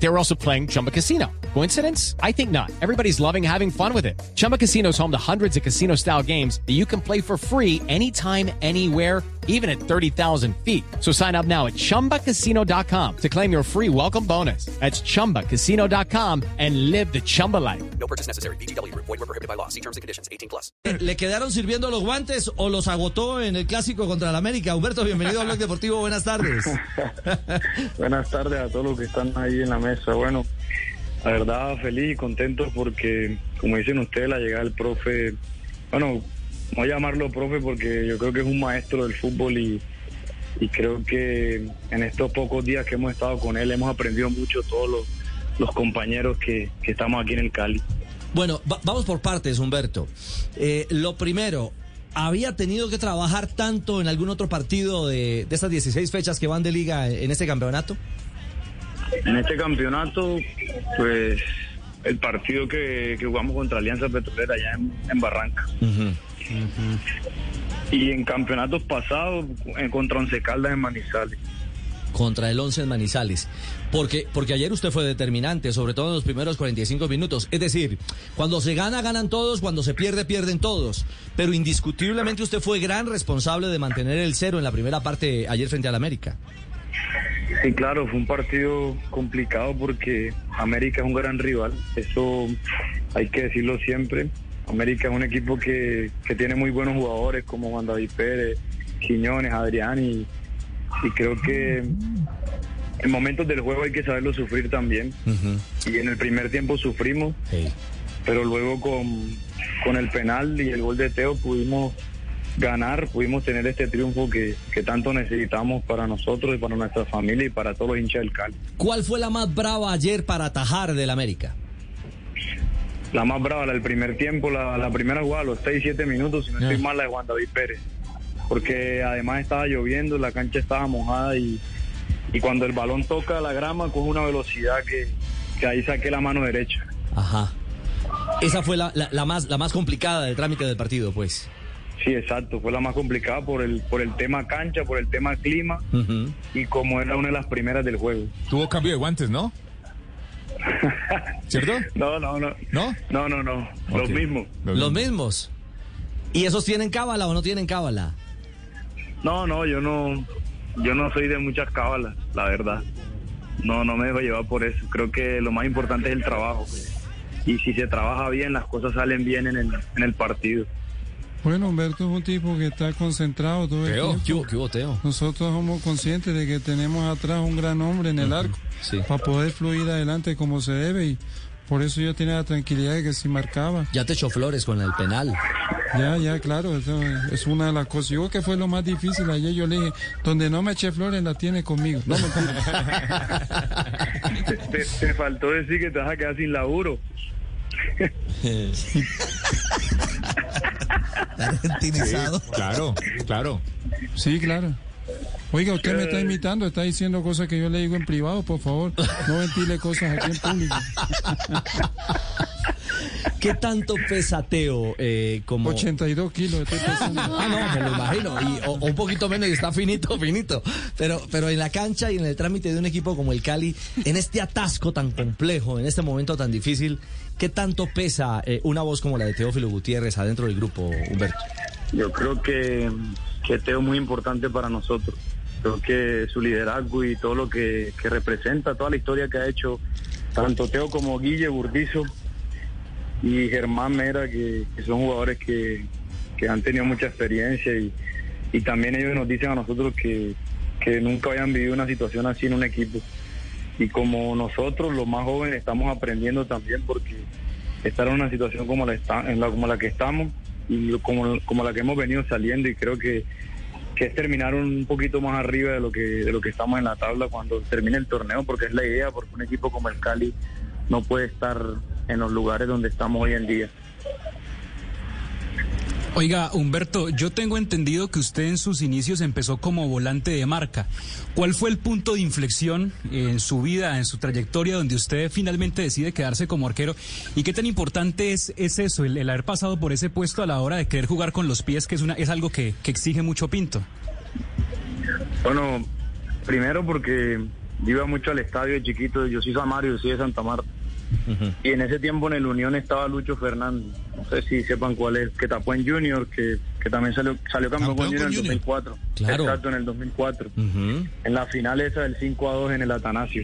They were also playing Chumba Casino. Coincidence? I think not. Everybody's loving having fun with it. Chumba Casino is home to hundreds of casino style games that you can play for free anytime, anywhere, even at 30,000 feet. So sign up now at chumbacasino.com to claim your free welcome bonus. That's chumbacasino.com and live the Chumba life. No purchase necessary. BGW. Void were prohibited by law. See terms and conditions. 18 plus. Eh, ¿Le quedaron sirviendo los guantes o los agotó en el clásico contra el América? Humberto, bienvenido a Blog Deportivo. Buenas tardes. Buenas tardes a todos los que están ahí en la mesa. Bueno, la verdad feliz y contento porque, como dicen ustedes, la llegada del profe, bueno, voy a llamarlo profe porque yo creo que es un maestro del fútbol y, y creo que en estos pocos días que hemos estado con él hemos aprendido mucho todos los, los compañeros que, que estamos aquí en el Cali. Bueno, va- vamos por partes, Humberto. Eh, lo primero, ¿había tenido que trabajar tanto en algún otro partido de, de estas 16 fechas que van de liga en este campeonato? En este campeonato, pues el partido que, que jugamos contra Alianza Petrolera allá en, en Barranca. Y en campeonatos pasados, eh, contra Once Caldas en Manizales. Contra el 11 en Manizales. Porque, porque ayer usted fue determinante, sobre todo en los primeros 45 minutos. Es decir, cuando se gana, ganan todos, cuando se pierde, pierden todos. Pero indiscutiblemente usted fue gran responsable de mantener el cero en la primera parte ayer frente al América. Sí, claro, fue un partido complicado porque América es un gran rival, eso hay que decirlo siempre. América es un equipo que, que tiene muy buenos jugadores como Juan David Pérez, Quiñones, Adrián y, y creo que en momentos del juego hay que saberlo sufrir también. Y en el primer tiempo sufrimos, Sí. pero luego con, con el penal y el gol de Teo pudimos ganar, pudimos tener este triunfo que, que tanto necesitamos para nosotros y para nuestra familia y para todos los hinchas del Cali. ¿Cuál fue la más brava ayer para atajar del América? La más brava, la del primer tiempo, la, la primera jugada, los 6, 7 minutos, si no estoy mal, la de Juan David Pérez. Porque además estaba lloviendo, la cancha estaba mojada y, y cuando el balón toca la grama coge una velocidad que, que ahí saqué la mano derecha. Ajá. Esa fue la, la- la más, la más complicada del trámite del partido, pues. Sí, exacto, fue la más complicada por el, por el tema cancha, por el tema clima y como era una de las primeras del juego. Tuvo cambio de guantes, ¿no? ¿Cierto? No, no, no. ¿No? No, no, no. Los mismos. Los mismos. ¿Y esos tienen cábala o no tienen cábala? No, no, yo no, yo no soy de muchas cábalas, la verdad. No, no me dejo llevar por eso. Creo que lo más importante es el trabajo. Y si se trabaja bien, las cosas salen bien en el, en el partido. Bueno, Humberto es un tipo que está concentrado todo el Teo, tiempo. ¿Qué hubo, qué hubo, Teo? Nosotros somos conscientes de que tenemos atrás un gran hombre en el arco sí. para poder fluir adelante como se debe y por eso yo tenía la tranquilidad de que si marcaba. Ya te echó flores con el penal. Ya, ya, claro, eso es una de las cosas. Yo creo que fue lo más difícil ayer. Yo le dije, donde no me eché flores la tiene conmigo. No, te- te faltó decir que te vas a quedar sin laburo. Argentinizado. Claro, claro. sí, claro. Oiga, usted me está imitando, está diciendo cosas que yo le digo en privado, por favor. No ventile cosas aquí en público. ¿Qué tanto pesa Teo eh, como... 82 kilos. estoy pensando. Ah, no, me lo imagino. Y, o, o un poquito menos y está finito, finito. Pero, pero en la cancha y en el trámite de un equipo como el Cali, en este atasco tan complejo, en este momento tan difícil, ¿qué tanto pesa eh, una voz como la de Teófilo Gutiérrez adentro del grupo, Humberto? Yo creo que, que Teo es muy importante para nosotros. Creo que su liderazgo y todo lo que, que representa, toda la historia que ha hecho, tanto Teo como Guille Burdizo y Germán Mera, que, son jugadores que, que han tenido mucha experiencia y, y también ellos nos dicen a nosotros que, que nunca hayan vivido una situación así en un equipo. Y como nosotros, los más jóvenes, estamos aprendiendo también porque estar en una situación como la, está, en la, como la que estamos y como, como la que hemos venido saliendo y creo que, que es terminar un poquito más arriba de lo que de lo que estamos en la tabla cuando termine el torneo porque es la idea porque un equipo como el Cali no puede estar en los lugares donde estamos hoy en día Oiga, Humberto, yo tengo entendido que usted en sus inicios empezó como volante de marca. ¿Cuál fue el punto de inflexión en su vida, en su trayectoria, donde usted finalmente decide quedarse como arquero? ¿Y qué tan importante es, es eso, el, el haber pasado por ese puesto a la hora de querer jugar con los pies, que es, una, es algo que, que exige mucho Pinto? Bueno, primero porque yo iba mucho al estadio de chiquito, yo soy Samario, yo soy de Santa Marta. Y en ese tiempo en el Unión estaba Lucho Fernández, no sé si sepan cuál es, que tapó en Junior, que, que también salió, salió campeón, con Junior en el 2004. Claro. Exacto, en el 2004. En la final esa del 5 a 2 en el Atanasio.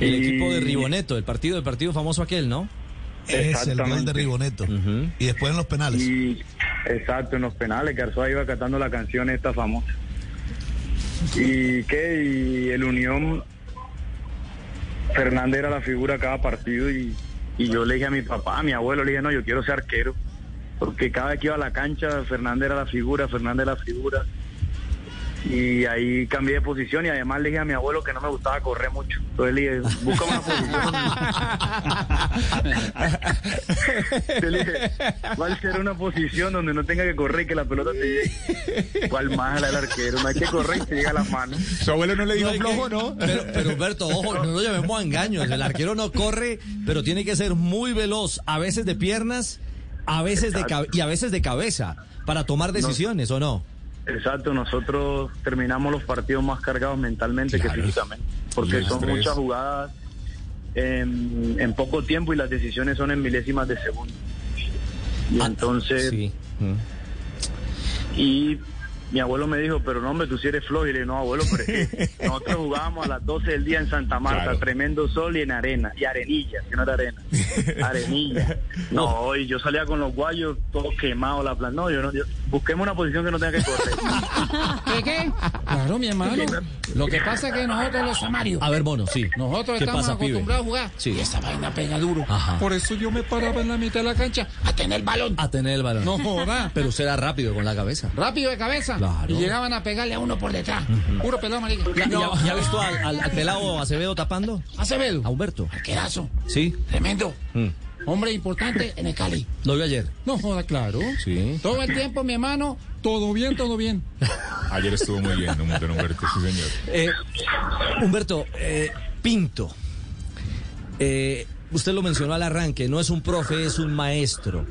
El Y- equipo de Riboneto, el partido, el partido famoso aquel, ¿no? Es el gol de. Riboneto. Y después en los penales. Y exacto, en los penales, que Arzoa iba cantando la canción esta famosa. Y que y el Unión, Fernández era la figura cada partido y, y yo le dije a mi papá, a mi abuelo, le dije, no, yo quiero ser arquero. Porque cada vez que iba a la cancha, Fernández era la figura, Fernández era la figura. Y ahí cambié de posición y además le dije a mi abuelo que no me gustaba correr mucho. Entonces le dije, busca una posición. Le dije, ¿cuál será una posición donde no tenga que correr y que la pelota te llegue? ¿Cuál más la del arquero? No hay que correr y te llega a las manos. Su abuelo no le dijo que- flojo, ¿no? Pero, pero Humberto, ojo, no lo llamemos a engaños. El arquero no corre, pero tiene que ser muy veloz, a veces de piernas, a veces de cabe- y a veces de cabeza, para tomar decisiones, ¿o no? Exacto, nosotros terminamos los partidos más cargados mentalmente Claro. que físicamente, porque son muchas jugadas en, en poco tiempo y las decisiones son en milésimas de segundo. Y Ah, entonces, Sí. Mm. y mi abuelo me dijo, pero no, hombre, tú sí eres flojo. Y le dije, no, abuelo, pero es que nosotros jugábamos a las 12 del día en Santa Marta, Claro. tremendo sol y en arena, y arenilla, que no era arena, arenilla. No, y yo salía con los guayos todos quemados, la plan. No, yo no, yo- busquemos una posición que no tenga que correr. ¿Qué qué? Claro, mi hermano. Lo que pasa es que nosotros los samarios, A ver, Mono, sí. nosotros ¿Qué estamos pasa, pibe? acostumbrados a jugar. Sí. Y esa vaina pega duro. Ajá. Por eso yo me paraba en la mitad de la cancha a tener el balón. A tener el balón. No joda. Pero usted era rápido con la cabeza. Rápido de cabeza. Claro. Y llegaban a pegarle a uno por detrás. Puro pelón, marica. ¿Ya, No. ya- ya ha visto al, al- al pelado Acevedo tapando? Acevedo. A Humberto. Arquerazo. Sí. Tremendo. Mm. Hombre importante en el Cali. Lo vi ayer. No joda, claro. Sí. Todo el tiempo, mi hermano. Todo bien, todo bien. Ayer estuvo muy bien, don Humberto, sí, señor. Eh, Humberto, eh, Pinto. Eh, usted lo mencionó al arranque, no es un profe, es un maestro.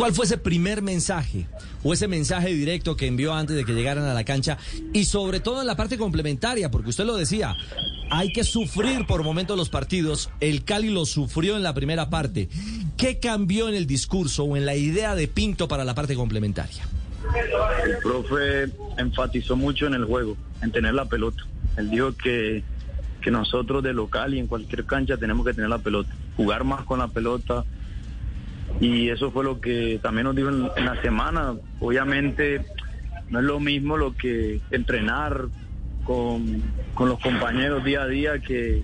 ¿Cuál fue ese primer mensaje o ese mensaje directo que envió antes de que llegaran a la cancha? Y sobre todo en la parte complementaria, porque usted lo decía, hay que sufrir por momentos los partidos. El Cali lo sufrió en la primera parte. ¿Qué cambió en el discurso o en la idea de Pinto para la parte complementaria? El profe enfatizó mucho en el juego, en tener la pelota. Él dijo que, que nosotros de local y en cualquier cancha tenemos que tener la pelota, jugar más con la pelota. Y eso fue lo que también nos dijo en, la semana. Obviamente no es lo mismo lo que entrenar con, con los compañeros día a día que,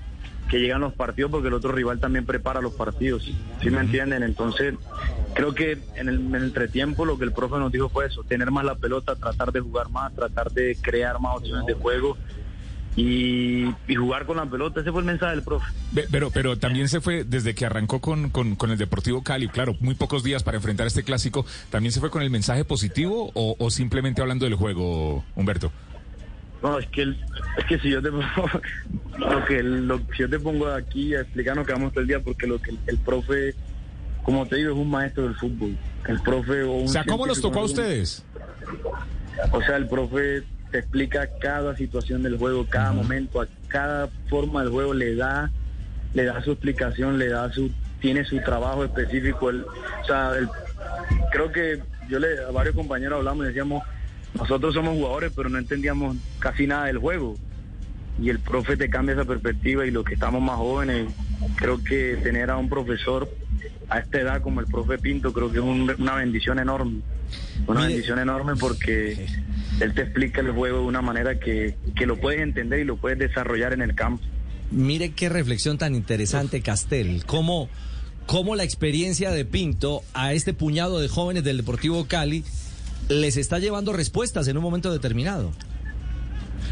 que llegan los partidos porque el otro rival también prepara los partidos. ¿Sí me entienden? Entonces, creo que en el, en el entretiempo lo que el profe nos dijo fue eso, tener más la pelota, tratar de jugar más, tratar de crear más opciones de juego y, y jugar con la pelota. Ese fue el mensaje del profe. Pero, pero también se fue, desde que arrancó con, con, con el Deportivo Cali, claro, muy pocos días para enfrentar este clásico, ¿también se fue con el mensaje positivo o, o simplemente hablando del juego, Humberto? No, es que, el- es que si yo te pongo, lo que el- lo, si yo te pongo aquí a explicarnos que vamos todo el día, porque lo que el, el profe, como te digo, es un maestro del fútbol. El profe o un O sea, ¿cómo los tocó a ustedes? O sea, el profe te explica cada situación del juego, cada momento, a cada forma del juego le da, le da su explicación, le da su, tiene su trabajo específico. El- o sea, el- creo que yo le a varios compañeros hablamos y decíamos, nosotros somos jugadores, pero no entendíamos casi nada del juego. Y el profe te cambia esa perspectiva y los que estamos más jóvenes, creo que tener a un profesor a esta edad como el profe Pinto, creo que es un- una bendición enorme. Una Mire- bendición enorme porque él te explica el juego de una manera que, que lo puedes entender y lo puedes desarrollar en el campo. Mire qué reflexión tan interesante, Castel. Cómo, cómo la experiencia de Pinto a este puñado de jóvenes del Deportivo Cali les está llevando respuestas en un momento determinado.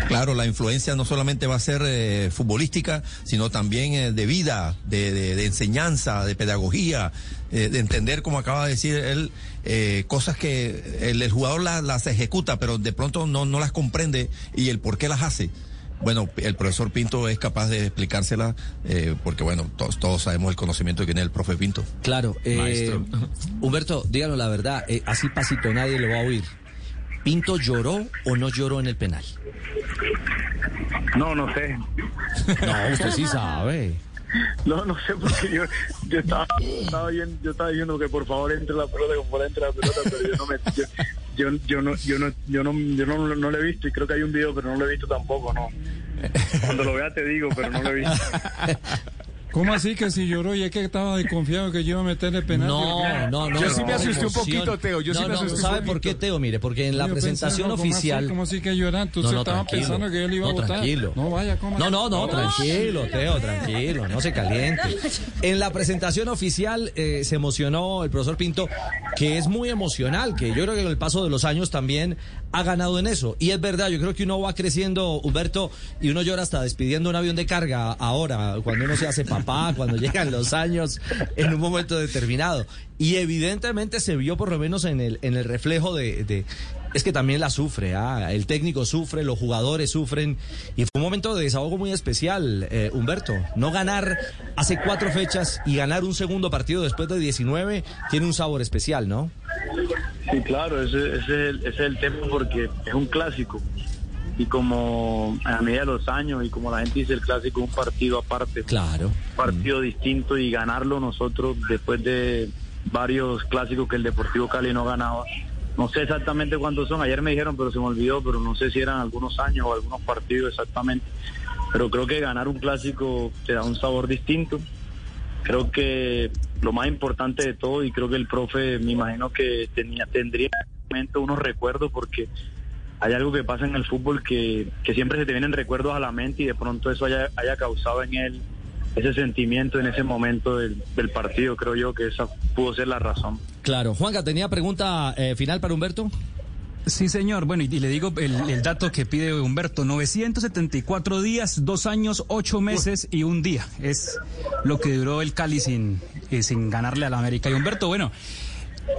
Claro, la influencia no solamente va a ser eh, futbolística, sino también eh, de vida, de, de- de enseñanza, de pedagogía, eh, de entender, como acaba de decir él, eh, cosas que el, el jugador la- las ejecuta, pero de pronto no, no las comprende y el por qué las hace. Bueno, el profesor Pinto es capaz de explicársela, eh, porque bueno, todos, todos sabemos el conocimiento que tiene el profe Pinto. Claro, eh, Maestro. Humberto, díganos la verdad, eh, así pasito nadie lo va a oír. ¿Pinto lloró o no lloró en el penal? No, no sé. No, usted sí sabe. No, no sé porque yo, yo estaba, estaba bien- yo estaba diciendo que por favor entre la pelota, que por favor entre la pelota, pero yo no me, yo, yo, yo no, yo no, yo no, yo no, no lo he visto y creo que hay un video, pero no lo he visto tampoco, no. Cuando lo vea te digo, pero no lo he visto. ¿Cómo así que si lloró y es que estaba desconfiado que yo iba a meterle penal? No, no, no. Yo sí me asusté un poquito, Teo, yo sí No, me no, asusté un ¿Sabe poquito. por qué, Teo? Mire, porque en la Yo presentación pensaba, ¿cómo así? oficial... ¿Cómo así que lloran? Tú No, no, estabas tranquilo. pensando que yo le iba a No, votar. tranquilo. No, vaya, ¿cómo No, no, no, tranquilo, Teo, tranquilo, no se caliente. En la presentación oficial eh, se emocionó el profesor Pinto, que es muy emocional, que yo creo que con el paso de los años también ha ganado en eso. Y es verdad, yo creo que uno va creciendo, Humberto, y uno llora hasta despidiendo un avión de carga ahora, cuando uno se hace papá, cuando llegan los años, en un momento determinado. Y evidentemente se vio por lo menos en el, en el reflejo de... es que también la sufre, ah, el técnico sufre, los jugadores sufren, y fue un momento de desahogo muy especial, eh, Humberto. No ganar hace cuatro fechas y ganar un segundo partido después de 19 tiene un sabor especial, ¿no? Sí, claro, ese, ese es el, ese es el tema porque es un clásico. Y como a medida de los años y como la gente dice, el clásico es un partido aparte. Claro. Un partido distinto y ganarlo nosotros después de varios clásicos que el Deportivo Cali no ganaba. No sé exactamente cuántos son, ayer me dijeron, pero se me olvidó, pero no sé si eran algunos años o algunos partidos exactamente. Pero creo que ganar un clásico te da un sabor distinto. Creo que lo más importante de todo, y creo que el profe me imagino que tenía, tendría unos recuerdos porque hay algo que pasa en el fútbol que, que siempre se te vienen recuerdos a la mente y de pronto eso haya, haya causado en él ese sentimiento en ese momento del, del partido. Creo yo que esa pudo ser la razón. Claro. Juanca, ¿tenía pregunta eh, final para Humberto? Sí, señor. Bueno, y, le digo el, el dato que pide Humberto. 974 días, dos años, ocho meses y un día. Es lo que duró el Cali sin, eh, sin ganarle al América. Y Humberto, bueno,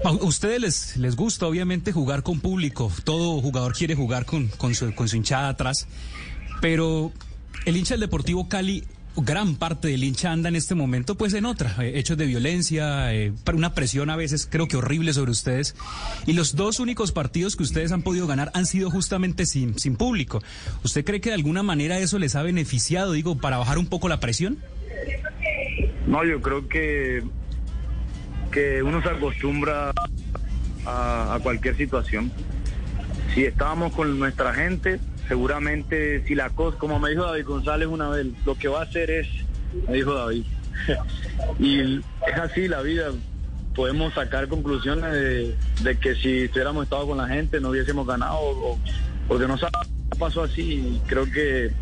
a ustedes les, les gusta obviamente jugar con público. Todo jugador quiere jugar con, con, su, con su hinchada atrás. Pero el hincha del Deportivo Cali, gran parte del hincha anda en este momento pues en otra, eh, hechos de violencia, eh, una presión a veces creo que horrible sobre ustedes. Y los dos únicos partidos que ustedes han podido ganar han sido justamente sin, sin público. ¿Usted cree que de alguna manera eso les ha beneficiado, digo, para bajar un poco la presión? No, yo creo que, que uno se acostumbra a, a cualquier situación. Si estábamos con nuestra gente, seguramente si la cosa, como me dijo David González una vez, lo que va a hacer es, me dijo David, y es así la vida. Podemos sacar conclusiones de, que si hubiéramos estado con la gente no hubiésemos ganado, o- porque no pasó así. Creo que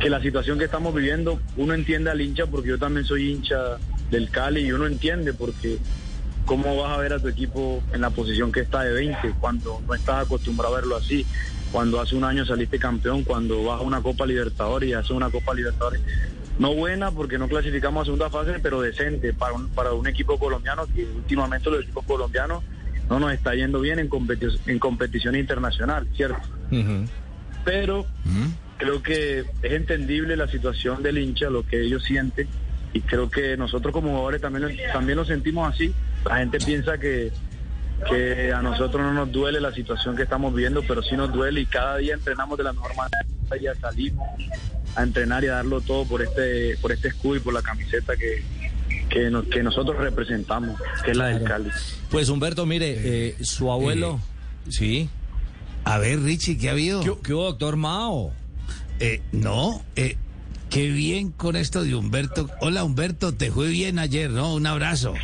que la situación que estamos viviendo, uno entiende al hincha porque yo también soy hincha del Cali y uno entiende porque cómo vas a ver a tu equipo en la posición que está de 20 cuando no estás acostumbrado a verlo así, cuando hace un año saliste campeón, cuando vas a una Copa Libertadores y haces una Copa Libertadores no buena porque no clasificamos a segunda fase, pero decente para un, para un equipo colombiano que últimamente los equipos colombianos no nos está yendo bien en, competi- en competición internacional, ¿cierto? pero creo que es entendible la situación del hincha, lo que ellos sienten, y creo que nosotros como jugadores también, también lo sentimos así. La gente piensa que, que a nosotros no nos duele la situación que estamos viviendo, pero sí nos duele y cada día entrenamos de la mejor manera, cada día salimos a entrenar y a darlo todo por este, por este escudo y por la camiseta que, que, nos- que nosotros representamos, que es la del Cali. Pues Humberto, mire, eh, su abuelo... sí. A ver, Richie, ¿qué ha habido? ¿Qué, qué hubo, doctor Mao? Eh, no, eh, qué bien con esto de Humberto. Hola, Humberto, te fue bien ayer, ¿no? Un abrazo.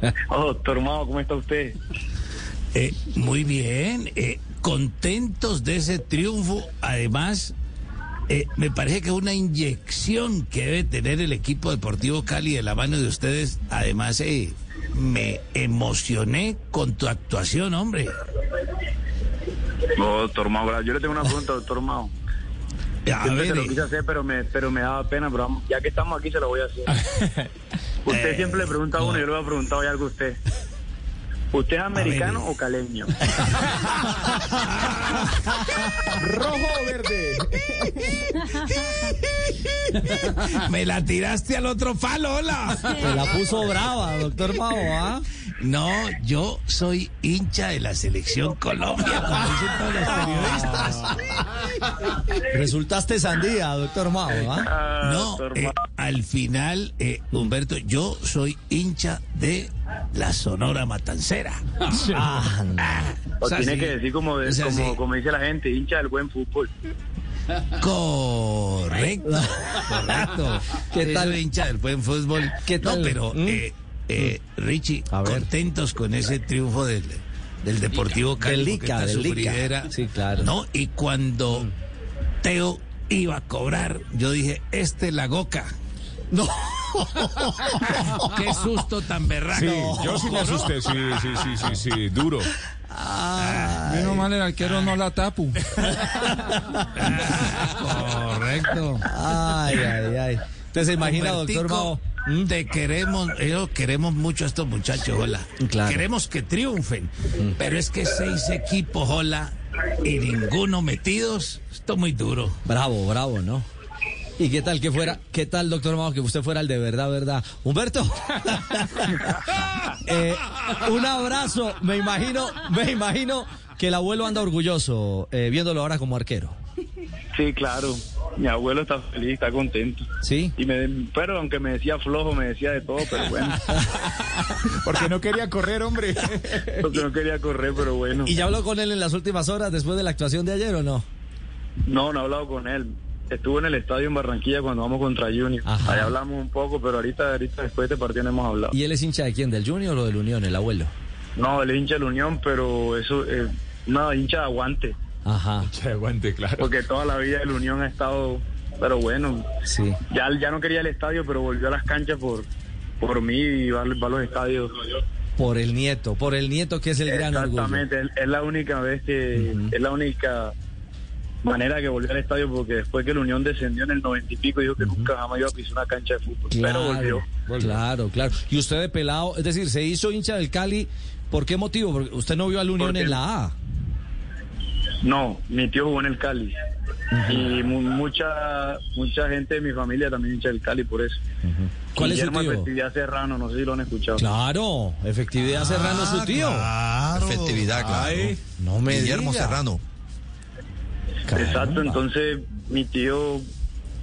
Oh, doctor Mao, ¿cómo está usted? Eh, muy bien, eh, contentos de ese triunfo. Además, eh, me parece que es una inyección que debe tener el equipo deportivo Cali de la mano de ustedes. Además, eh, me emocioné con tu actuación, hombre. No, doctor Mao, yo le tengo una pregunta, doctor Mao. A ver, se lo eh, quise hacer, pero me, pero me daba pena, pero vamos, ya que estamos aquí se lo voy a hacer. Usted siempre le pregunta a uno, yo le voy a preguntar hoy algo a usted. ¿Usted es americano o caleño? Rojo o verde. me la tiraste al otro palo, hola. Se la puso brava, doctor Mao, ¿ah? No, yo soy hincha de la selección Colombia, como dicen todos los periodistas. Resultaste sandía, doctor Mao, ¿ah? Ah, No, eh, al final, eh, Humberto, yo soy hincha de la Sonora Matancera. Ah, no. O o sea, tiene sí. que decir como, de- O sea, como, sí. como dice la gente, hincha del buen fútbol. Correcto, correcto. ¿Qué tal? hincha del buen fútbol. ¿Qué tal? No, pero, ¿Mm? eh, eh, Richie, A ver. contentos con ese triunfo del, del Deportivo Cali. Del porque Lica, esta del Lica. sufridera, Sí, claro. No, y cuando Teo iba a cobrar, yo dije, este es la goca. No. Qué susto tan berraco. Sí, yo sí me asusté, sí, sí, sí, sí, sí, duro. Menos mal el arquero no la tapu. Correcto. Ay, ay, ay. ¿Usted se imagina, Humbertico, doctor Mao? Te queremos, yo queremos mucho a estos muchachos, hola. Claro. Queremos que triunfen. Pero es que seis equipos, hola, y ninguno metidos, esto es muy duro. Bravo, bravo, ¿no? ¿Y qué tal que fuera, qué tal, doctor Mao, que usted fuera el de verdad, verdad? Humberto, eh, un abrazo, me imagino, me imagino que el abuelo anda orgulloso eh, viéndolo ahora como arquero. Sí, claro. Mi abuelo está feliz, está contento. ¿Sí? Y me, pero aunque me decía flojo, me decía de todo, pero bueno. Porque no quería correr, hombre. Porque no quería correr, pero bueno. ¿Y ya habló con él en las últimas horas después de la actuación de ayer o no? No, no he hablado con él. Estuvo en el estadio en Barranquilla cuando vamos contra Junior. Ajá. Ahí hablamos un poco, pero ahorita, ahorita después de este partido no hemos hablado. ¿Y él es hincha de quién? ¿Del Junior o del Unión, el abuelo? No, él es hincha de la Unión, pero eso es una hincha de aguante. Ajá, Que aguante, claro. Porque toda la vida el Unión ha estado, pero bueno, sí. ya, ya no quería el estadio, pero volvió a las canchas por, por mí y va, va a los estadios. Por el nieto, por el nieto que es el gran orgullo. Exactamente, es, es la única vez que, es la única manera que volvió al estadio, porque después que la Unión descendió en el noventa y pico, dijo que nunca jamás iba a pisar una cancha de fútbol. Pero volvió. Claro, claro. Y usted de pelado, es decir, se hizo hincha del Cali, ¿por qué motivo? Porque usted no vio al Unión Porque- en la A. No, mi tío jugó en el Cali. Y mu- mucha mucha gente de mi familia también hincha del Cali por eso. ¿Cuál es su Guillermo tío? Efectividad Serrano, no sé si lo han escuchado. Claro, efectividad Serrano es su tío. Claro. Efectividad, claro. Ay, no me Guillermo diga. Serrano. Exacto, entonces mi tío,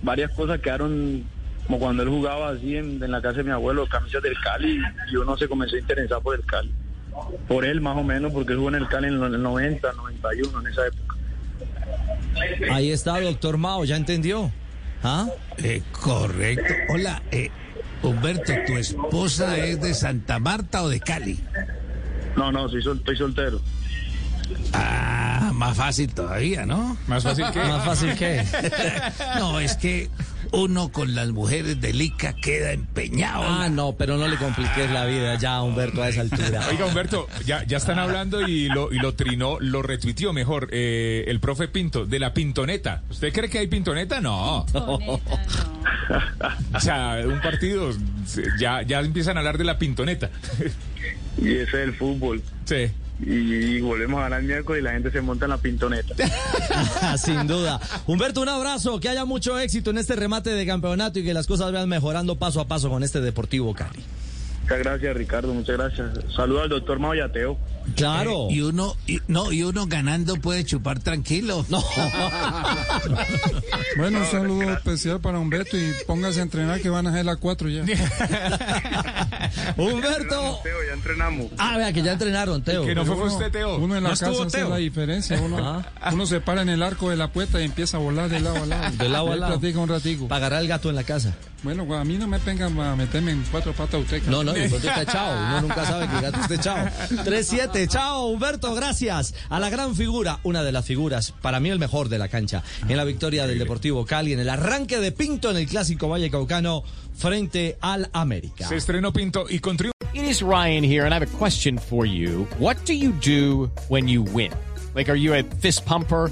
varias cosas quedaron como cuando él jugaba así en, en la casa de mi abuelo, camisas del Cali, y uno se comenzó a interesar por el Cali. Por él más o menos, porque él jugó en el Cali en el 90, 91, en esa época. Ahí está, doctor Mao, ¿ya entendió? ¿Ah? Eh, correcto. Hola, eh, Humberto, ¿tu esposa es de Santa Marta o de Cali? No, no, soy sol- estoy soltero. Ah, más fácil todavía, ¿no? Más fácil que. Más fácil que. No, es que uno con las mujeres de Lica queda empeñado. Ah, no, pero no le compliques la vida ya, Humberto, a esa altura. Oiga, Humberto, ya, ya están hablando y lo, y lo trinó, lo retuiteó mejor eh, el profe Pinto, de la pintoneta. ¿Usted cree que hay pintoneta? No. O sea, un partido, ya, ya empiezan a hablar de la pintoneta. Y ese es el fútbol. Sí. Y, volvemos a ganar el miércoles y la gente se monta en la pintoneta. Sin duda. Humberto, un abrazo, que haya mucho éxito en este remate de campeonato y que las cosas vayan mejorando paso a paso con este Deportivo Cali. Muchas gracias, Ricardo, muchas gracias. Saludos al doctor Mauyateo. Claro. Eh, y uno, y- no, y uno ganando puede chupar tranquilo. No. Bueno, un saludo especial para Humberto y póngase a entrenar que van a ser las cuatro ya. Humberto. Teo, ya entrenamos. Ah, vea que ya entrenaron, Teo. Que no fue, fue Uno- usted, Teo. Uno en la No casa hace Teo. la diferencia. Uno, Ah. uno se para en el arco de la puerta y empieza a volar de lado a lado. De lado a lado. platica un ratico. Pagará el gato en la casa. Bueno, a mí no me vengan a meterme en cuatro patas usted. No, no, el gato está echado. Uno nunca sabe que gato está echado. 3-7. Chao, Humberto, gracias a la gran figura, una de las figuras, para mí el mejor de la cancha, en la victoria del Deportivo Cali, en el arranque de Pinto en el clásico Valle Caucano frente al América. Se estrenó Pinto y con triunfo. It is Ryan here, and I have a question for you. What do you do when you win? Like, are you a fist pumper,